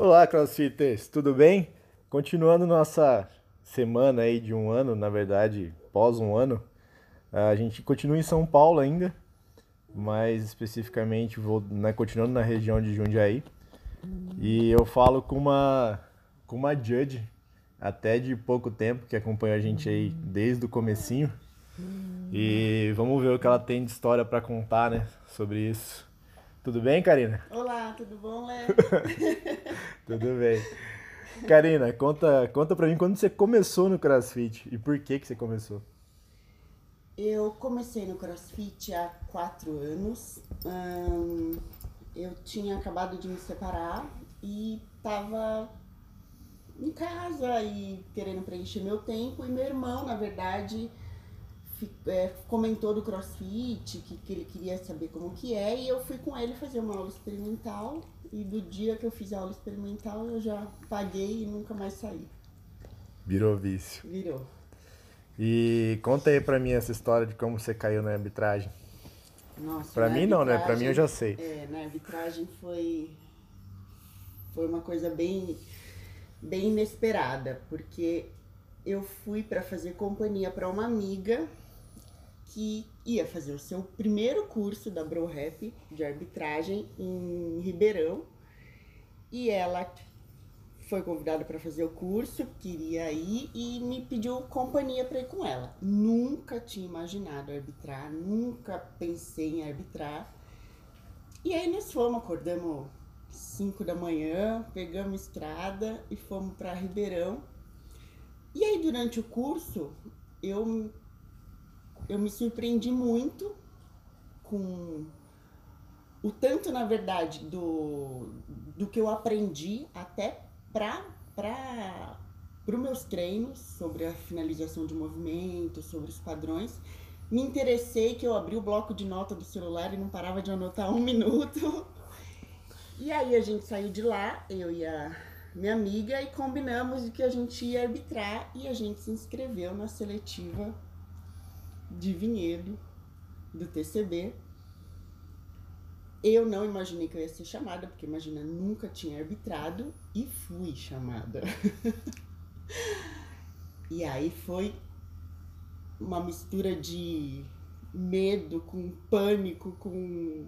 Olá, CrossFitters, tudo bem? Continuando nossa semana aí de um ano, na verdade, pós um ano, a gente continua em São Paulo ainda, mais especificamente vou né, continuando na região de Jundiaí. E eu falo com uma com uma judge até de pouco tempo que acompanha a gente aí desde o comecinho. E vamos ver o que ela tem de história para contar, né, sobre isso. Tudo bem, Karina? Olá, tudo bom, Léo? tudo bem. Karina, conta, conta pra mim quando você começou no CrossFit e por que que você começou? Eu comecei no CrossFit há quatro anos. Hum, eu tinha acabado de me separar e tava em casa e querendo preencher meu tempo. E meu irmão, na verdade, é, comentou do crossfit, que, que ele queria saber como que é, e eu fui com ele fazer uma aula experimental. E do dia que eu fiz a aula experimental, eu já paguei e nunca mais saí. Virou vício. Virou. E conta aí pra mim essa história de como você caiu na arbitragem. Nossa, pra mim não, né? Pra mim eu já sei. É, na arbitragem foi foi uma coisa bem bem inesperada, porque eu fui para fazer companhia para uma amiga que ia fazer o seu primeiro curso da Bro Rap de arbitragem em Ribeirão. E ela foi convidada para fazer o curso, queria ir e me pediu companhia para ir com ela. Nunca tinha imaginado arbitrar, nunca pensei em arbitrar. E aí nós fomos, acordamos 5 da manhã, pegamos estrada e fomos para Ribeirão. E aí durante o curso eu eu me surpreendi muito com o tanto, na verdade, do, do que eu aprendi até para os meus treinos sobre a finalização de movimento, sobre os padrões. Me interessei que eu abri o bloco de nota do celular e não parava de anotar um minuto. E aí a gente saiu de lá, eu e a minha amiga, e combinamos de que a gente ia arbitrar e a gente se inscreveu na seletiva de Vinhedo, do TCB. Eu não imaginei que eu ia ser chamada, porque imagina, nunca tinha arbitrado e fui chamada. e aí foi uma mistura de medo com pânico, com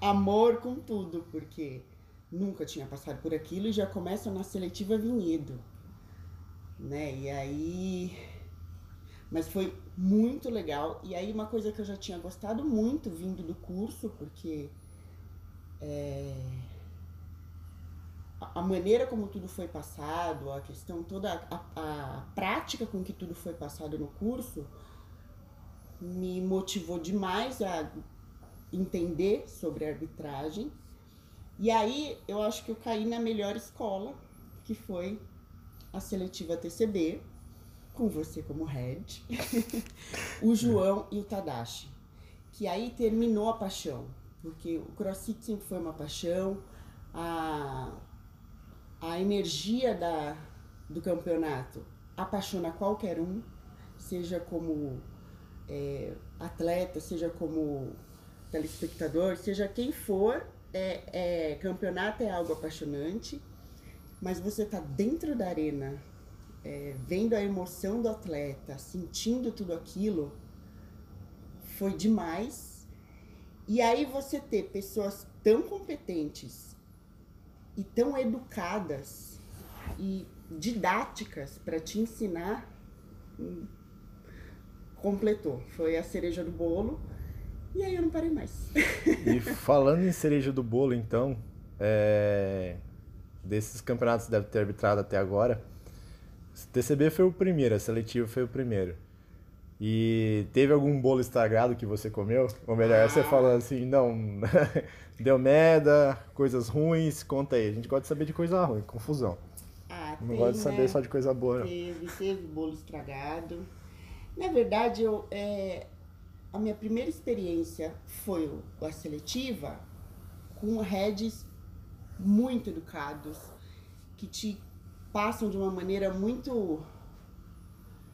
amor, com tudo, porque nunca tinha passado por aquilo e já começa na seletiva Vinhedo, né? E aí mas foi muito legal. E aí uma coisa que eu já tinha gostado muito vindo do curso, porque é, a maneira como tudo foi passado, a questão toda, a, a, prática com que tudo foi passado no curso, me motivou demais a entender sobre arbitragem. E aí eu acho que eu caí na melhor escola, que foi a seletiva TCB com você como head, o João e o Tadashi. Que aí terminou a paixão, porque o CrossFit sempre foi uma paixão, a, a energia da, do campeonato apaixona qualquer um, seja como é, atleta, seja como telespectador, seja quem for, é, é, campeonato é algo apaixonante, mas você tá dentro da arena é, vendo a emoção do atleta, sentindo tudo aquilo, foi demais. E aí você ter pessoas tão competentes e tão educadas e didáticas para te ensinar, hum, completou. Foi a cereja do bolo. E aí eu não parei mais. E falando em cereja do bolo, então, é... desses campeonatos que deve ter arbitrado até agora, TCB foi o primeiro, a seletiva foi o primeiro. E teve algum bolo estragado que você comeu? Ou melhor, ah. você falando assim, não, deu merda, coisas ruins, conta aí. A gente gosta de saber de coisa ruim, confusão. Ah, não tem, gosta de saber né? só de coisa boa. Teve, teve bolo estragado. Na verdade, eu, é, a minha primeira experiência foi a seletiva com heads muito educados, que te passam de uma maneira muito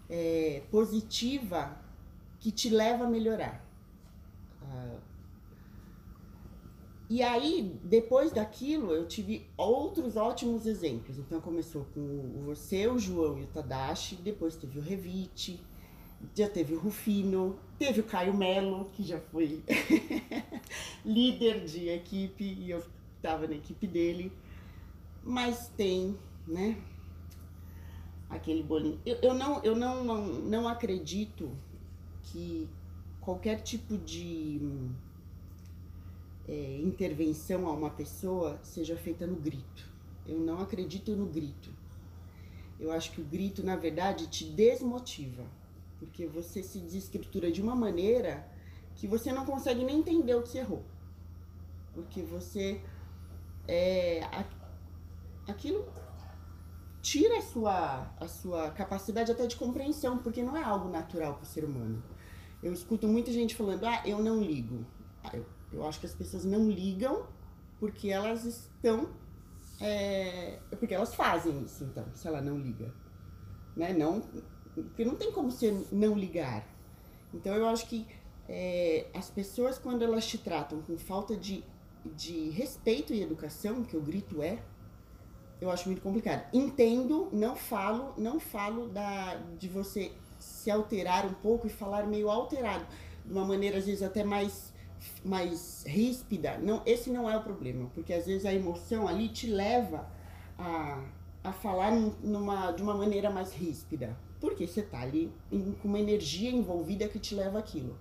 é, positiva que te leva a melhorar. Ah, e aí, depois daquilo, eu tive outros ótimos exemplos. Então começou com você, o João e o Tadashi, depois teve o Revite, já teve o Rufino, teve o Caio Melo, que já foi líder de equipe e eu estava na equipe dele. Mas tem, né? Aquele bolinho. Eu, eu, não, eu não, não, não acredito que qualquer tipo de é, intervenção a uma pessoa seja feita no grito. Eu não acredito no grito. Eu acho que o grito, na verdade, te desmotiva. Porque você se desestrutura de uma maneira que você não consegue nem entender o que errou. Porque você. É, aquilo tira a sua, a sua capacidade até de compreensão, porque não é algo natural para o ser humano. Eu escuto muita gente falando, ah, eu não ligo. Ah, eu, eu acho que as pessoas não ligam porque elas estão. É, porque elas fazem isso, então, se ela não liga. Né? Não, porque não tem como você não ligar. Então eu acho que é, as pessoas, quando elas te tratam com falta de, de respeito e educação, que o grito é, eu acho muito complicado. Entendo, não falo, não falo da, de você se alterar um pouco e falar meio alterado, de uma maneira às vezes até mais mais ríspida. Não, esse não é o problema, porque às vezes a emoção ali te leva a, a falar numa, de uma maneira mais ríspida, porque você tá ali em, com uma energia envolvida que te leva aquilo.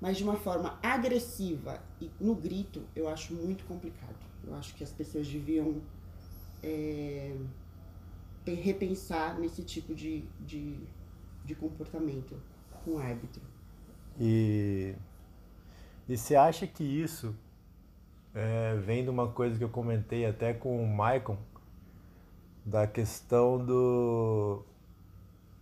Mas de uma forma agressiva e no grito, eu acho muito complicado. Eu acho que as pessoas deviam é, repensar nesse tipo de, de de comportamento com o árbitro. E, e você acha que isso é, vem de uma coisa que eu comentei até com o Maicon, da questão do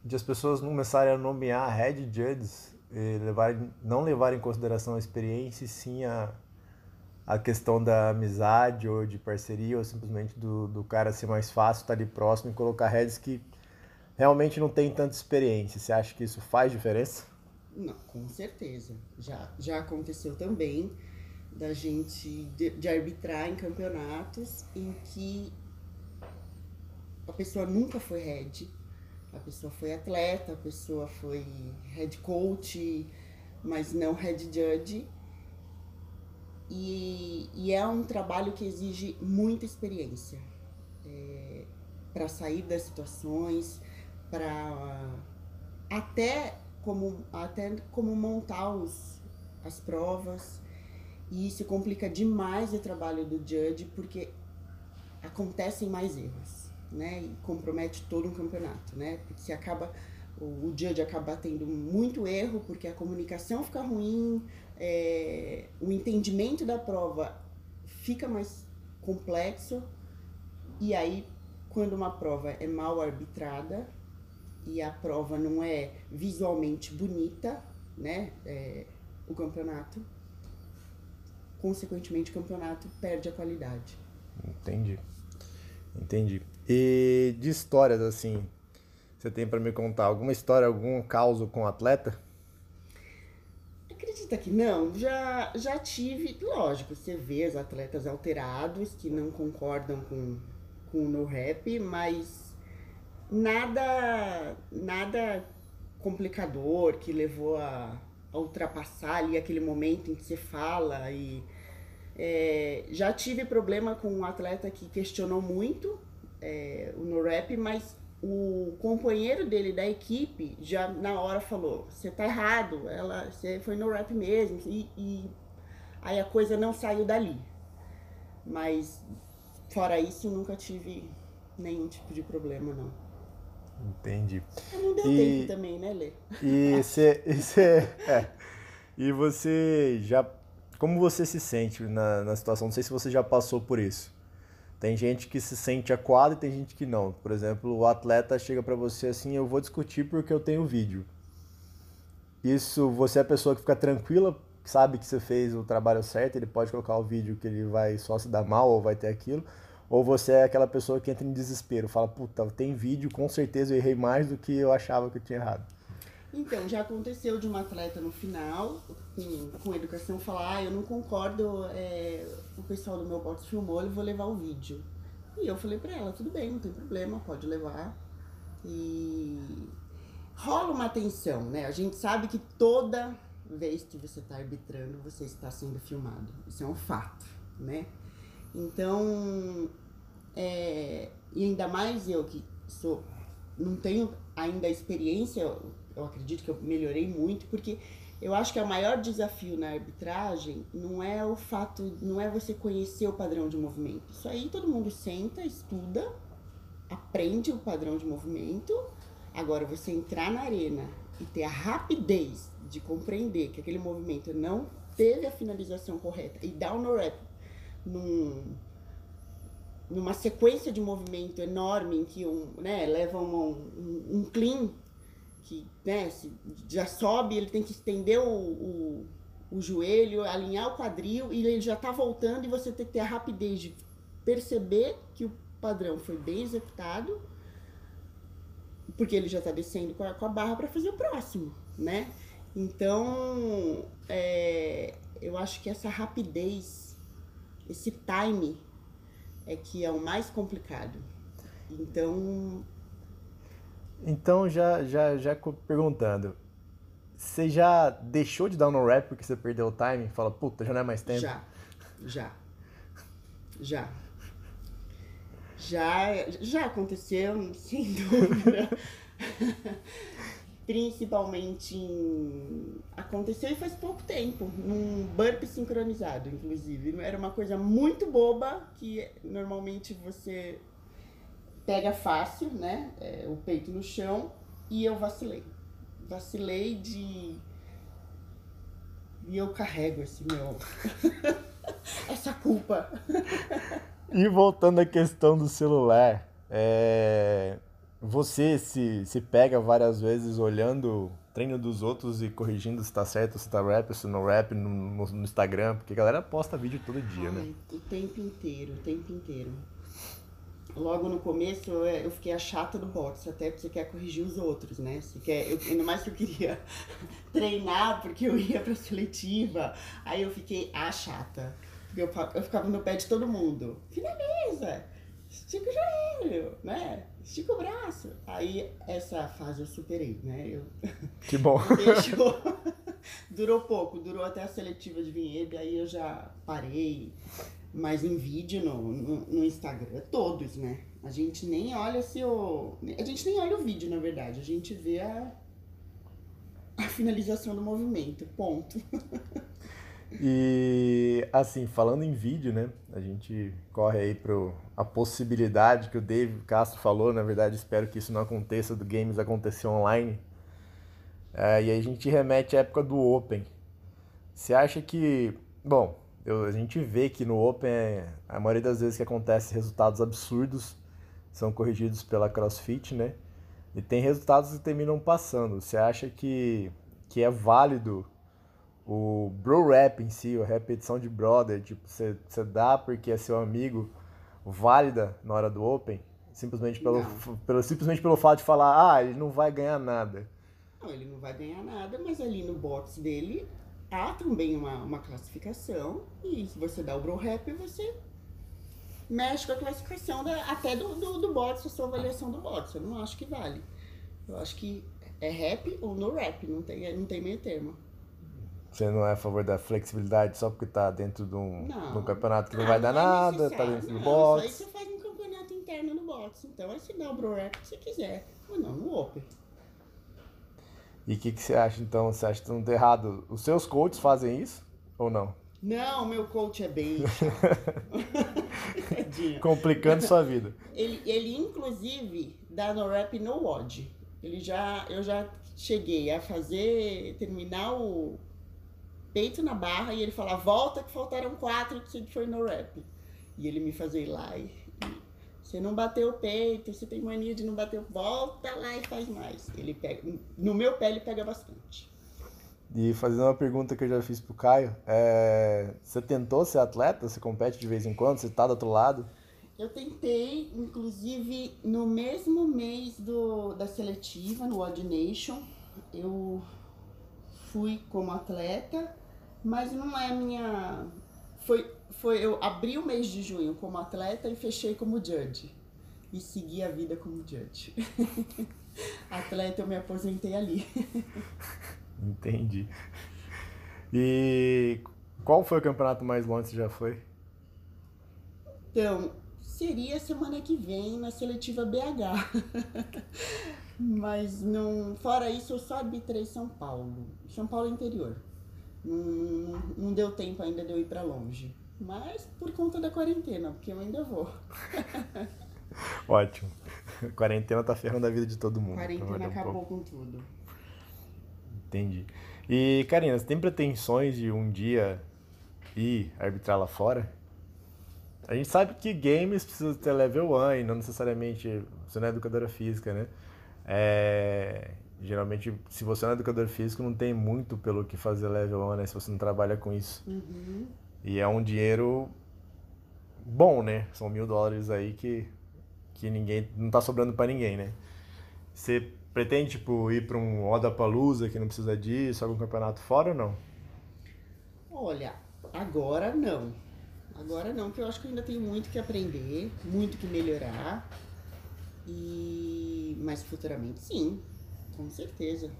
de as pessoas começarem a nomear head judges e levarem, não levar em consideração a experiência e sim a, a questão da amizade ou de parceria ou simplesmente do, do cara ser mais fácil, estar tá ali próximo e colocar heads que realmente não tem tanta experiência. Você acha que isso faz diferença? Não, com certeza. Já, já aconteceu também da gente de, de arbitrar em campeonatos em que a pessoa nunca foi head, a pessoa foi atleta, a pessoa foi head coach, mas não head judge. E, e é um trabalho que exige muita experiência é, para sair das situações, para até como até como montar os, as provas e isso complica demais o trabalho do judge porque acontecem mais erros, né? E compromete todo um campeonato, né? Porque se acaba o, o judge acaba tendo muito erro porque a comunicação fica ruim, é, o entendimento da prova fica mais complexo e aí quando uma prova é mal arbitrada e a prova não é visualmente bonita, né? É, o campeonato, consequentemente, o campeonato perde a qualidade. Entendi. Entendi. E de histórias assim, você tem para me contar alguma história, algum caos com atleta? Acredita que não? Já, já tive, lógico, você vê os atletas alterados que não concordam com, com o no rap, mas nada nada complicador que levou a, a ultrapassar ali aquele momento em que você fala e é, já tive problema com um atleta que questionou muito é, o no rap, mas o companheiro dele da equipe já na hora falou: você tá errado, ela, você foi no rap mesmo, e, e aí a coisa não saiu dali. Mas fora isso, nunca tive nenhum tipo de problema, não. Entendi. Não deu e, tempo também, né, Lê? E você, é, e você já, como você se sente na, na situação? Não sei se você já passou por isso. Tem gente que se sente acuado e tem gente que não. Por exemplo, o atleta chega para você assim, eu vou discutir porque eu tenho vídeo. Isso, você é a pessoa que fica tranquila, sabe que você fez o trabalho certo, ele pode colocar o vídeo que ele vai só se dar mal ou vai ter aquilo ou você é aquela pessoa que entra em desespero, fala, puta, tem vídeo, com certeza eu errei mais do que eu achava que eu tinha errado. Então, já aconteceu de uma atleta no final, com, com educação, falar, ah, eu não concordo, é, o pessoal do meu box filmou, eu vou levar o vídeo. E eu falei pra ela, tudo bem, não tem problema, pode levar. E rola uma tensão, né? A gente sabe que toda vez que você está arbitrando, você está sendo filmado. Isso é um fato, né? Então, é, e ainda mais eu que sou, não tenho ainda a experiência, eu acredito que eu melhorei muito, porque eu acho que o maior desafio na arbitragem não é o fato, não é você conhecer o padrão de movimento. Isso aí todo mundo senta, estuda, aprende o padrão de movimento. Agora, você entrar na arena e ter a rapidez de compreender que aquele movimento não teve a finalização correta e dar no rap num, numa sequência de movimento enorme em que um, né, leva um, um, um clean que né, já sobe, ele tem que estender o, o, o joelho, alinhar o quadril e ele já está voltando e você tem que ter a rapidez de perceber que o padrão foi bem executado, porque ele já está descendo com a, com a barra para fazer o próximo, né? Então, é, eu acho que essa rapidez, esse time é que é o mais complicado. Então, então, já, já, já perguntando, você já deixou de dar no rap porque você perdeu o time? Fala, puta, já não é mais tempo? Já, já, já. Já, já aconteceu, sem dúvida. Principalmente em... Aconteceu e faz pouco tempo, num burp sincronizado, inclusive. Era uma coisa muito boba que normalmente você pega fácil, né? É, o peito no chão e eu vacilei. Vacilei de. E eu carrego esse meu. essa culpa. e voltando à questão do celular, é... você se, se pega várias vezes olhando treino dos outros e corrigindo se tá certo, se tá rap, se não rap no, no, no Instagram, porque a galera posta vídeo todo dia, né? Ai, né? O tempo inteiro, o tempo inteiro logo no começo eu fiquei a chata do boxe, até porque você quer corrigir os outros, né? Você quer, eu, ainda mais que eu queria treinar, porque eu ia pra seletiva. Aí eu fiquei a chata. Porque eu, eu ficava no pé de todo mundo. Finaliza! Estica o joelho, né? Estica o braço. Aí essa fase eu superei, né? Eu... Que bom. Deixou. durou pouco, durou até a seletiva de Vinhedo, aí eu já parei. Mas em vídeo no, no, no, Instagram, todos, né? A gente nem olha se o. A gente nem olha o vídeo, na verdade. A gente vê a, a finalização do movimento. Ponto. E assim, falando em vídeo, né? A gente corre aí para a possibilidade que o Dave Castro falou, na verdade, espero que isso não aconteça, do games acontecer online. É, e aí a gente remete à época do Open. Você acha que. Bom, eu, a gente vê que no Open, a maioria das vezes que acontece resultados absurdos são corrigidos pela CrossFit, né? E tem resultados que terminam passando. Você acha que, que é válido o bro rap em si, a repetição de brother, tipo, você, você dá porque é seu amigo, válida na hora do Open? Simplesmente pelo, pelo, simplesmente pelo fato de falar, ah, ele não vai ganhar nada. Não, ele não vai ganhar nada, mas ali no box dele há também uma, uma classificação e se você dá o bro rap, você mexe com a classificação da, até do, do, do bots, a sua avaliação do bots. Eu não acho que vale. Eu acho que é rap ou no rap, não tem, não tem meio termo. Você não é a favor da flexibilidade só porque tá dentro de um, de um campeonato que não ah, vai dar não é nada, tá dentro do box? Isso aí você faz um campeonato interno no box. Então aí você dá o bro rap que você quiser. Ou não, no open. E o que, que você acha então? Você acha que tudo errado? Os seus coaches fazem isso ou não? Não, meu coach é bem Complicando sua vida. Ele, ele inclusive dá no rap no WOD. Ele já, eu já cheguei a fazer, terminar o peito na barra e ele falar, volta que faltaram quatro que foi no rap. E ele me fazer ir lá e você não bateu o peito, você tem mania de não bater, volta lá e faz mais. Ele pega, no meu pé ele pega bastante. E fazendo uma pergunta que eu já fiz pro Caio, é, você tentou ser atleta? Você compete de vez em quando? Você tá do outro lado? Eu tentei, inclusive no mesmo mês do, da seletiva, no Odd Nation, eu fui como atleta, mas não é minha. Foi, foi eu abri o mês de junho como atleta e fechei como judge. E segui a vida como judge. atleta eu me aposentei ali. Entendi. E qual foi o campeonato mais longe que você já foi? Então, seria semana que vem na seletiva BH. Mas não. Fora isso, eu só arbitrei São Paulo. São Paulo interior. Não, não, não deu tempo ainda de eu ir para longe. Mas por conta da quarentena, porque eu ainda vou. Ótimo. Quarentena tá ferrando a vida de todo mundo. Quarentena acabou um com tudo. Entendi. E, Karina, você tem pretensões de um dia ir arbitrar lá fora? A gente sabe que games precisa ter level 1 e não necessariamente você não é educadora física, né? É, geralmente, se você não é educador físico, não tem muito pelo que fazer level 1, né? Se você não trabalha com isso. Uhum. E é um dinheiro bom, né? São mil dólares aí que, que ninguém não tá sobrando para ninguém, né? Você pretende, tipo, ir para um Oda Palusa que não precisa disso, algum campeonato fora ou não? Olha, agora não. Agora não, porque eu acho que eu ainda tenho muito que aprender, muito que melhorar. E mas futuramente sim, com certeza.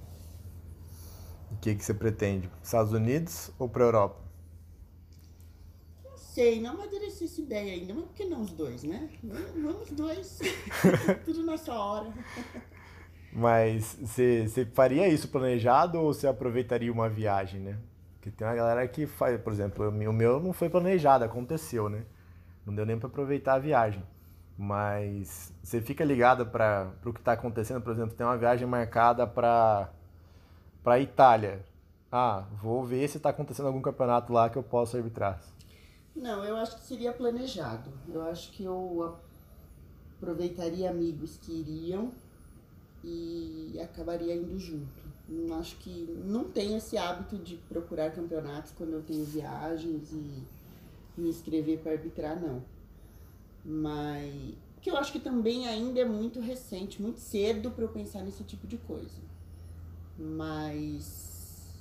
O que que você pretende? Estados Unidos ou para Europa? Não sei, não amadureci essa ideia ainda, mas por que não os dois, né? Vamos dois, tudo na sua hora. Mas você, você faria isso planejado ou você aproveitaria uma viagem, né? Porque tem uma galera que faz, por exemplo, o meu não foi planejado, aconteceu, né? Não deu nem para aproveitar a viagem. Mas você fica ligado para o que está acontecendo, por exemplo, tem uma viagem marcada para para Itália. Ah, vou ver se está acontecendo algum campeonato lá que eu possa arbitrar. Não, eu acho que seria planejado. Eu acho que eu aproveitaria amigos que iriam e acabaria indo junto. Não acho que não tenho esse hábito de procurar campeonatos quando eu tenho viagens e me inscrever para arbitrar, não. Mas que eu acho que também ainda é muito recente, muito cedo para eu pensar nesse tipo de coisa. Mas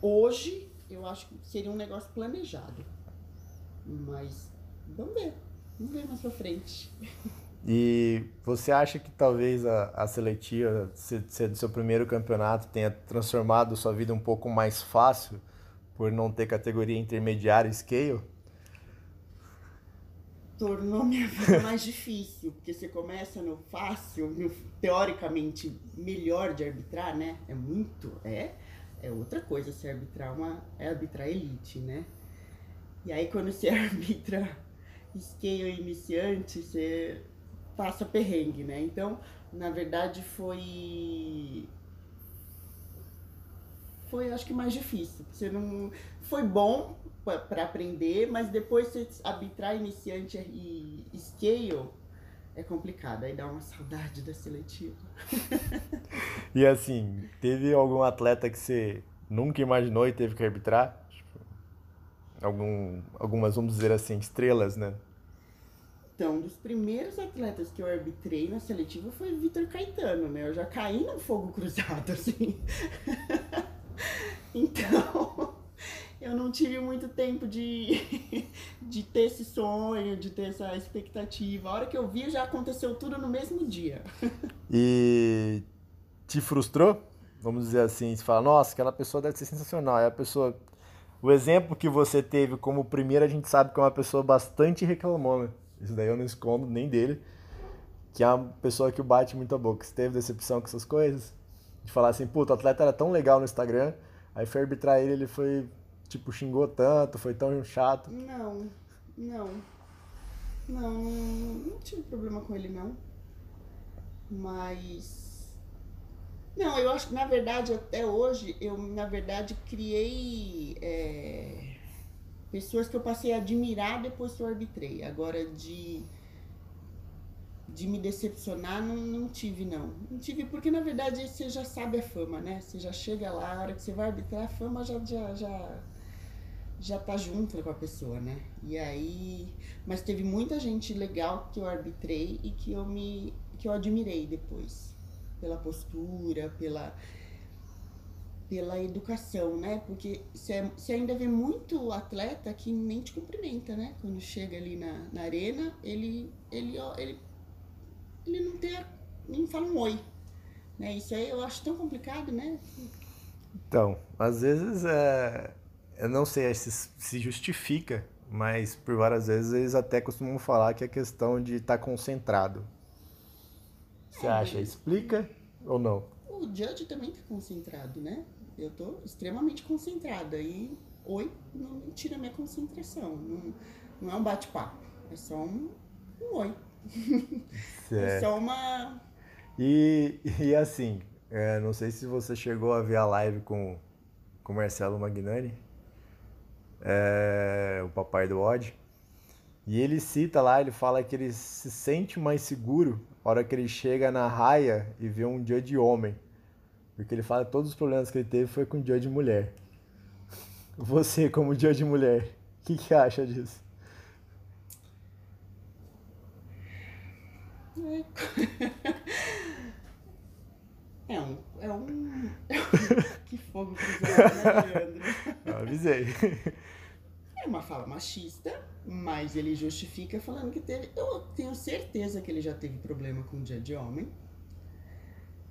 hoje eu acho que seria um negócio planejado. Mas vamos ver. Vamos ver mais pra frente. E você acha que talvez a, a seletiva, ser do seu primeiro campeonato, tenha transformado sua vida um pouco mais fácil por não ter categoria intermediária scale? tornou minha vida mais difícil, porque você começa no fácil, no teoricamente melhor de arbitrar, né? É muito, é, é outra coisa se arbitrar uma, é arbitrar elite, né? E aí quando você arbitra scale iniciante, você passa perrengue, né? Então, na verdade foi foi acho que mais difícil. Você não foi bom para aprender, mas depois você arbitrar iniciante e scale é complicado, aí dá uma saudade da seletiva. e assim, teve algum atleta que você nunca imaginou e teve que arbitrar? Algum, algumas, vamos dizer assim, estrelas, né? Então, um dos primeiros atletas que eu arbitrei na seletiva foi Vitor Caetano, né? Eu já caí no fogo cruzado, assim. então, eu não tive muito tempo de, de ter esse sonho, de ter essa expectativa. A hora que eu vi, já aconteceu tudo no mesmo dia. E te frustrou? Vamos dizer assim, você fala, nossa, aquela pessoa deve ser sensacional. Aí a pessoa. O exemplo que você teve como primeiro, a gente sabe que é uma pessoa bastante reclamona. Isso daí eu não escondo nem dele. Que é uma pessoa que bate muito a boca. Você teve decepção com essas coisas? De falar assim, puta, o atleta era tão legal no Instagram, aí foi arbitrar ele, ele foi tipo, xingou tanto, foi tão chato? Não, não. Não, não tive problema com ele, não. Mas. Não, eu acho que na verdade, até hoje, eu na verdade criei é, pessoas que eu passei a admirar depois que eu arbitrei. Agora, de de me decepcionar, não, não tive, não. Não tive, porque na verdade você já sabe a fama, né? Você já chega lá, a hora que você vai arbitrar, a fama já, já, já, já tá junto com a pessoa, né? E aí, mas teve muita gente legal que eu arbitrei e que eu me que eu admirei depois, pela postura, pela pela educação, né? Porque você, ainda vê muito atleta que nem te cumprimenta, né? Quando chega ali na, na arena, ele, ele, ele, ele não tem, nem fala um oi. Né? Isso aí eu acho tão complicado, né? Então, às vezes é, eu não sei se se justifica, mas por várias vezes eles até costumam falar que é questão de estar tá concentrado. Você acha? Explica ou não? O Judge também está concentrado, né? Eu estou extremamente concentrada e oi não tira minha concentração. Não, não é um bate-papo, é só um, um oi. Certo. É só uma. E, e assim, é, não sei se você chegou a ver a live com, com o Marcelo Magnani, é, o papai do Odd. E ele cita lá, ele fala que ele se sente mais seguro na hora que ele chega na raia e vê um dia de homem. Porque ele fala que todos os problemas que ele teve foi com dia de mulher. Você, como dia de mulher, o que, que acha disso? É um. É um. que fogo cruzado, né, Leandro? Eu avisei. É uma fala machista, mas ele justifica falando que teve. Eu tenho certeza que ele já teve problema com o dia de homem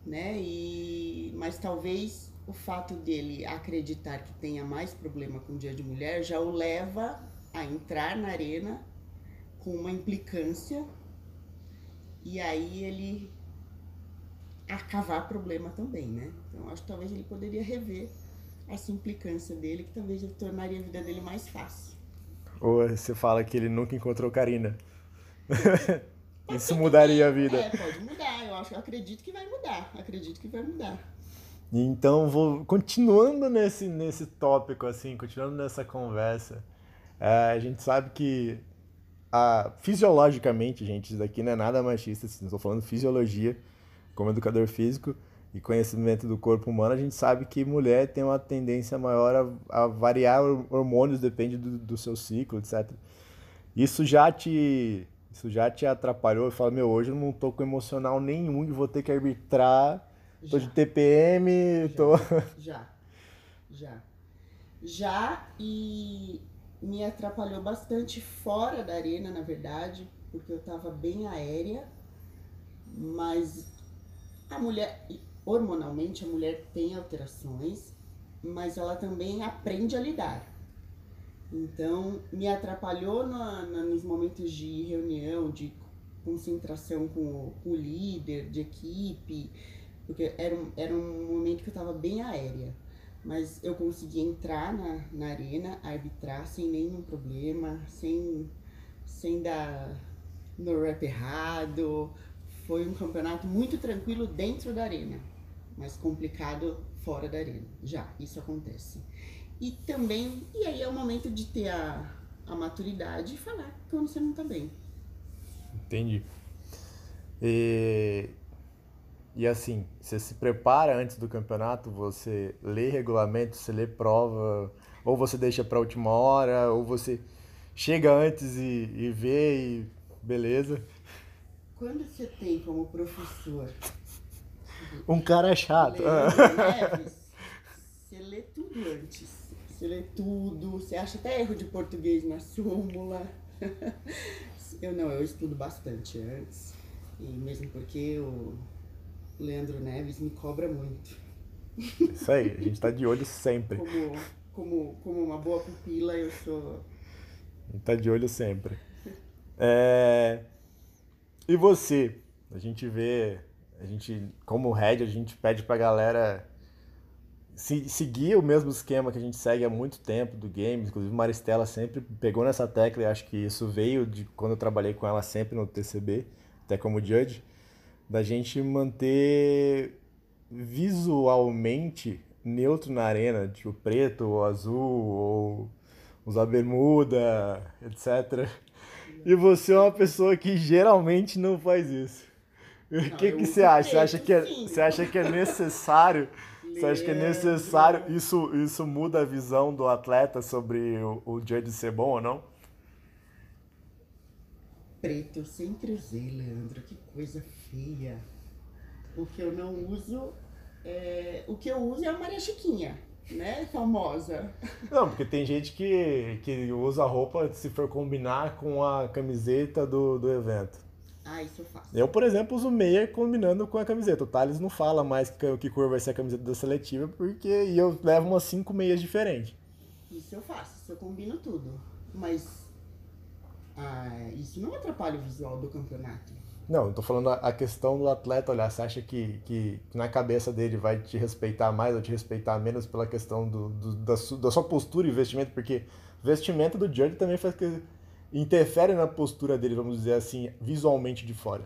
né? E mas talvez o fato dele acreditar que tenha mais problema com o Dia de Mulher já o leva a entrar na arena com uma implicância e aí ele a cavar problema também, né? Então acho que talvez ele poderia rever essa implicância dele, que talvez tornaria a vida dele mais fácil. Ou você fala que ele nunca encontrou Karina. Isso mudaria a vida. É, pode mudar. Eu acho, eu acredito que vai mudar. Acredito que vai mudar. Então, vou continuando nesse, nesse tópico, assim, continuando nessa conversa. É, a gente sabe que a, fisiologicamente, gente, isso daqui não é nada machista, assim, estou falando fisiologia, como educador físico e conhecimento do corpo humano, a gente sabe que mulher tem uma tendência maior a, a variar hormônios, depende do, do seu ciclo, etc. Isso já te isso já te atrapalhou? Eu falo, meu, hoje eu não tô com emocional nenhum e vou ter que arbitrar. Já. Tô de TPM, já, tô. Já. Já. Já e me atrapalhou bastante fora da arena, na verdade, porque eu tava bem aérea, mas a mulher, hormonalmente, a mulher tem alterações, mas ela também aprende a lidar. Então, me atrapalhou na, na, nos momentos de reunião, de concentração com o, com o líder de equipe, porque era um, era um momento que eu estava bem aérea. Mas eu consegui entrar na, na arena, arbitrar sem nenhum problema, sem, sem dar no rap errado. Foi um campeonato muito tranquilo dentro da arena, mas complicado fora da arena. Já, isso acontece. E também, e aí é o momento de ter a, a maturidade e falar quando você não tá bem. Entendi. E, e assim, você se prepara antes do campeonato, você lê regulamento, você lê prova, ou você deixa pra última hora, ou você chega antes e, e vê e beleza. Quando você tem como professor um cara chato. Neves, você lê tudo antes. Você lê tudo, você acha até erro de português na súmula. eu não, eu estudo bastante antes. E mesmo porque o Leandro Neves me cobra muito. Isso aí, a gente tá de olho sempre. Como, como, como uma boa pupila, eu sou. A gente tá de olho sempre. É... E você? A gente vê, a gente, como head, a gente pede pra galera se, seguir o mesmo esquema que a gente segue há muito tempo do game, inclusive Maristela sempre pegou nessa tecla e acho que isso veio de quando eu trabalhei com ela sempre no TCB, até como judge, da gente manter visualmente neutro na arena, tipo preto ou azul, ou usar bermuda, etc. E você é uma pessoa que geralmente não faz isso. O que, que você acha? Você acha que é, você acha que é necessário você acha que é necessário? Isso, isso muda a visão do atleta sobre o, o dia de ser bom ou não? Preto eu sempre usei, Leandro. Que coisa feia. O que eu não uso É, o que eu uso é a Maria Chiquinha, né? Famosa. Não, porque tem gente que, que usa a roupa se for combinar com a camiseta do, do evento. Ah, isso eu faço. Eu, por exemplo, uso meia combinando com a camiseta. O Thales não fala mais que, que cor vai ser a camiseta da seletiva, porque e eu levo umas cinco meias diferentes. Isso eu faço, isso eu combino tudo. Mas ah, isso não atrapalha o visual do campeonato. Não, eu tô falando a questão do atleta olhar. Você acha que, que na cabeça dele vai te respeitar mais ou te respeitar menos pela questão do, do da, su, da, sua postura e vestimento? Porque vestimento do Jordan também faz que interfere na postura dele, vamos dizer assim, visualmente de fora.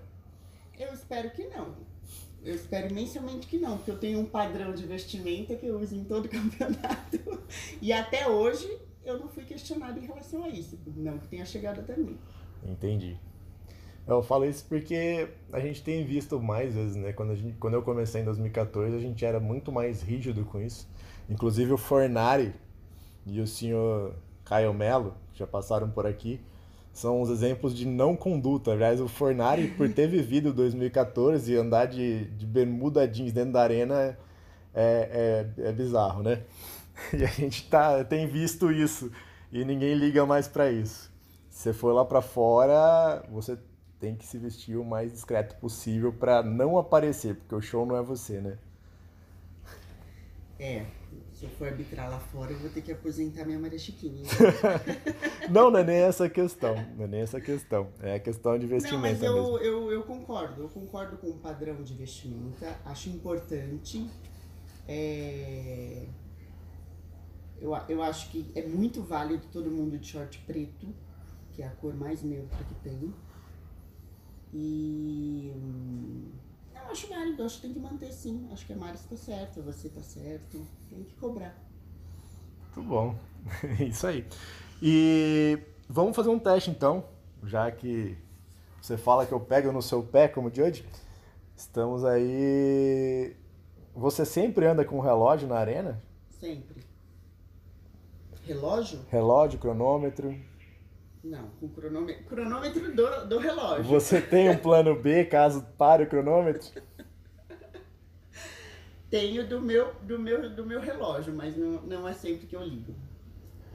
Eu espero que não. Eu espero imensamente que não, porque eu tenho um padrão de vestimenta que eu uso em todo campeonato. E até hoje eu não fui questionado em relação a isso. Não que tenha chegado até mim. Entendi. Eu falo isso porque a gente tem visto mais vezes, né? Quando, gente, quando eu comecei em 2014, a gente era muito mais rígido com isso. Inclusive o Fornari e o senhor Caio Melo, que já passaram por aqui, são os exemplos de não conduta. Aliás, o Fornari, por ter vivido 2014 e andar de, de bermuda jeans dentro da arena, é, é, é bizarro, né? E a gente tá, tem visto isso e ninguém liga mais para isso. Se você for lá para fora, você tem que se vestir o mais discreto possível para não aparecer, porque o show não é você, né? É, se eu for arbitrar lá fora, eu vou ter que aposentar minha Maria Chiquinha. não, não é nem essa questão. Não é nem essa questão. É a questão de vestimenta não, mas eu, mesmo. Eu, eu concordo. Eu concordo com o padrão de vestimenta. Acho importante. É... Eu, eu acho que é muito válido todo mundo de short preto, que é a cor mais neutra que tem. E. Não, acho que tem que manter sim. Acho que a Mari está certa, você está certo. Tem que cobrar. Muito bom. Isso aí. E vamos fazer um teste então, já que você fala que eu pego no seu pé como judge. Estamos aí. Você sempre anda com relógio na arena? Sempre. Relógio? Relógio, cronômetro. Não, com cronômetro, cronômetro do, do relógio. Você tem um plano B caso pare o cronômetro? Tenho do meu, do meu, do meu relógio, mas não, não é sempre que eu ligo.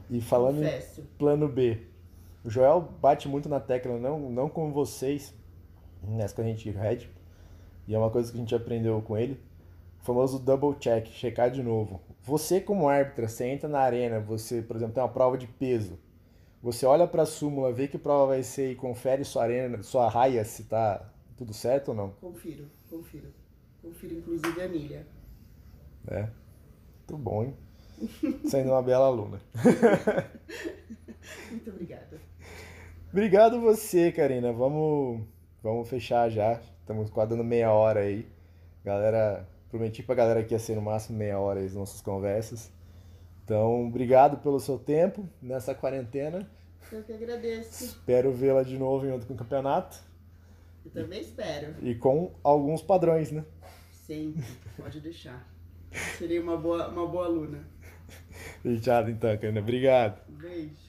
E falando Confesso. em plano B, o Joel bate muito na tecla, não, não com vocês, nessa gente Red, e é uma coisa que a gente aprendeu com ele, o famoso double check, checar de novo. Você como árbitra, você entra na arena, você, por exemplo, tem uma prova de peso, você olha para a súmula, vê que prova vai ser e confere sua arena, sua raia se tá tudo certo ou não? Confiro, confiro. Confiro inclusive a milha. É. Muito bom, hein? Sendo uma bela aluna. Muito obrigada. Obrigado você, Karina. Vamos, vamos fechar já. Estamos quase dando meia hora aí. Galera, prometi pra galera que ia ser no máximo meia hora as nossas conversas. Então, obrigado pelo seu tempo nessa quarentena. Eu que agradeço. Espero vê-la de novo em outro campeonato. Eu também espero. E com alguns padrões, né? Sim, pode deixar. Seria uma boa, uma boa aluna. Fechado então, Cana. Obrigado. Beijo.